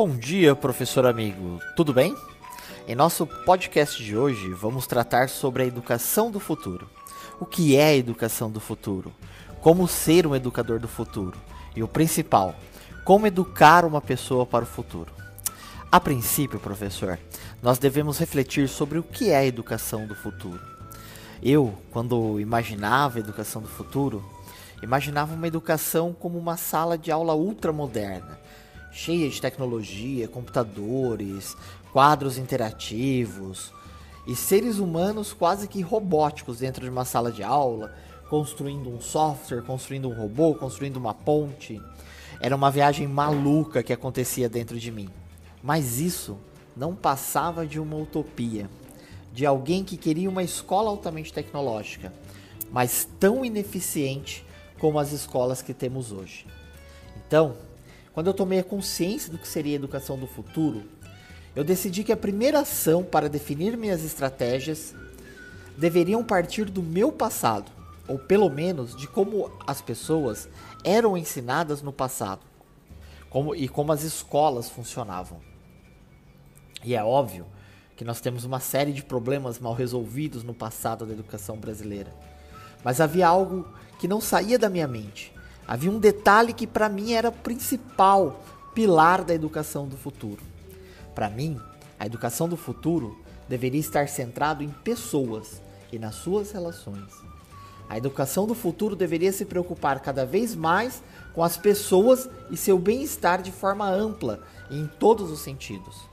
Bom dia, professor amigo. Tudo bem? Em nosso podcast de hoje, vamos tratar sobre a educação do futuro. O que é a educação do futuro? Como ser um educador do futuro? E o principal, como educar uma pessoa para o futuro? A princípio, professor, nós devemos refletir sobre o que é a educação do futuro. Eu, quando imaginava a educação do futuro, imaginava uma educação como uma sala de aula ultramoderna, cheia de tecnologia, computadores, quadros interativos e seres humanos quase que robóticos dentro de uma sala de aula, construindo um software, construindo um robô, construindo uma ponte. Era uma viagem maluca que acontecia dentro de mim. Mas isso não passava de uma utopia, de alguém que queria uma escola altamente tecnológica, mas tão ineficiente como as escolas que temos hoje. Então, quando eu tomei a consciência do que seria a educação do futuro, eu decidi que a primeira ação para definir minhas estratégias deveriam partir do meu passado, ou pelo menos de como as pessoas eram ensinadas no passado, como, e como as escolas funcionavam. E é óbvio que nós temos uma série de problemas mal resolvidos no passado da educação brasileira. Mas havia algo que não saía da minha mente havia um detalhe que para mim era o principal pilar da educação do futuro. Para mim, a educação do futuro deveria estar centrado em pessoas e nas suas relações. A educação do futuro deveria se preocupar cada vez mais com as pessoas e seu bem-estar de forma ampla e em todos os sentidos.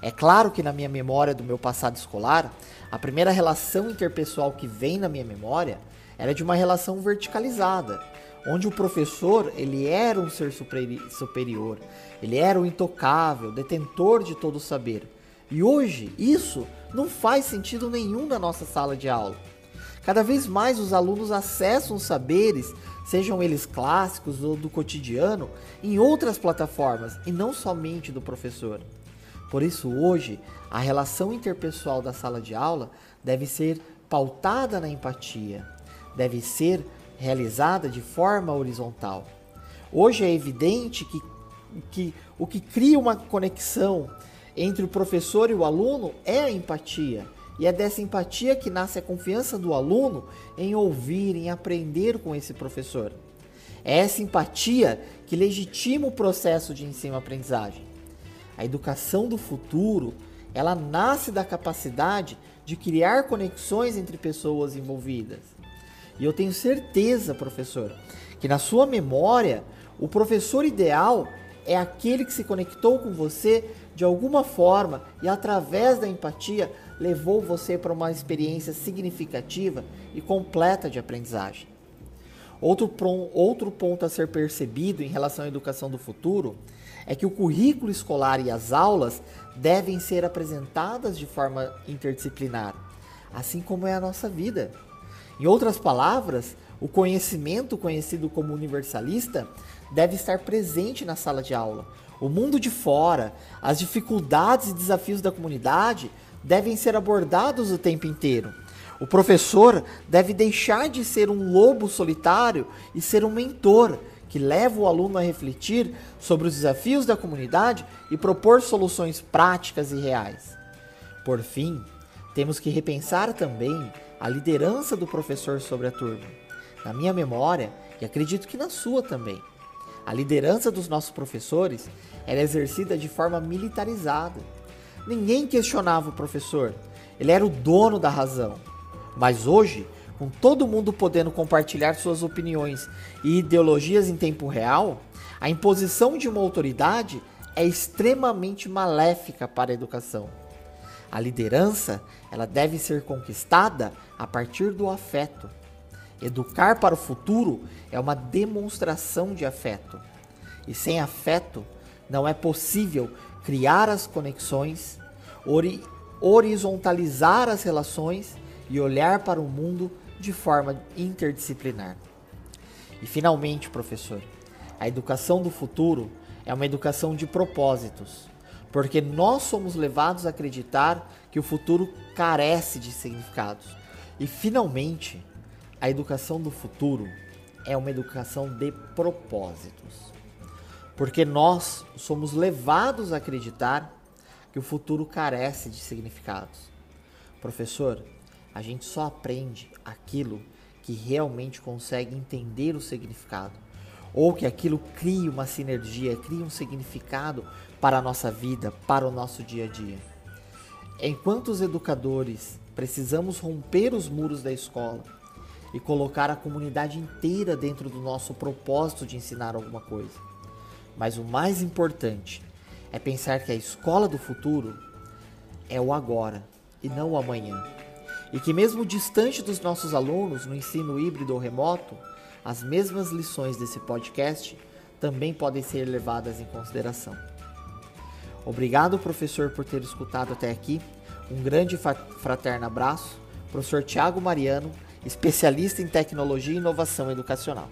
É claro que na minha memória do meu passado escolar, a primeira relação interpessoal que vem na minha memória era de uma relação verticalizada, onde o professor ele era um ser superior, ele era o intocável, detentor de todo o saber. E hoje isso não faz sentido nenhum na nossa sala de aula. Cada vez mais os alunos acessam saberes, sejam eles clássicos ou do cotidiano, em outras plataformas e não somente do professor. Por isso, hoje, a relação interpessoal da sala de aula deve ser pautada na empatia, deve ser realizada de forma horizontal. Hoje é evidente que, que o que cria uma conexão entre o professor e o aluno é a empatia. E é dessa empatia que nasce a confiança do aluno em ouvir, em aprender com esse professor. É essa empatia que legitima o processo de ensino-aprendizagem. A educação do futuro, ela nasce da capacidade de criar conexões entre pessoas envolvidas. E eu tenho certeza, professor, que na sua memória, o professor ideal é aquele que se conectou com você de alguma forma e através da empatia levou você para uma experiência significativa e completa de aprendizagem. Outro, outro ponto a ser percebido em relação à educação do futuro é que o currículo escolar e as aulas devem ser apresentadas de forma interdisciplinar, assim como é a nossa vida. Em outras palavras, o conhecimento conhecido como universalista deve estar presente na sala de aula. O mundo de fora, as dificuldades e desafios da comunidade devem ser abordados o tempo inteiro. O professor deve deixar de ser um lobo solitário e ser um mentor que leva o aluno a refletir sobre os desafios da comunidade e propor soluções práticas e reais. Por fim, temos que repensar também a liderança do professor sobre a turma. Na minha memória, e acredito que na sua também, a liderança dos nossos professores era exercida de forma militarizada. Ninguém questionava o professor, ele era o dono da razão. Mas hoje, com todo mundo podendo compartilhar suas opiniões e ideologias em tempo real, a imposição de uma autoridade é extremamente maléfica para a educação. A liderança, ela deve ser conquistada a partir do afeto. Educar para o futuro é uma demonstração de afeto. E sem afeto, não é possível criar as conexões, ori horizontalizar as relações e olhar para o mundo de forma interdisciplinar. E finalmente, professor, a educação do futuro é uma educação de propósitos porque nós somos levados a acreditar que o futuro carece de significados. E finalmente, a educação do futuro é uma educação de propósitos. porque nós somos levados a acreditar que o futuro carece de significados. Professor, a gente só aprende aquilo que realmente consegue entender o significado, ou que aquilo crie uma sinergia, crie um significado para a nossa vida, para o nosso dia a dia. Enquanto os educadores precisamos romper os muros da escola e colocar a comunidade inteira dentro do nosso propósito de ensinar alguma coisa. Mas o mais importante é pensar que a escola do futuro é o agora e não o amanhã. E que, mesmo distante dos nossos alunos no ensino híbrido ou remoto, as mesmas lições desse podcast também podem ser levadas em consideração. Obrigado, professor, por ter escutado até aqui. Um grande fraterno abraço. Professor Tiago Mariano, especialista em tecnologia e inovação educacional.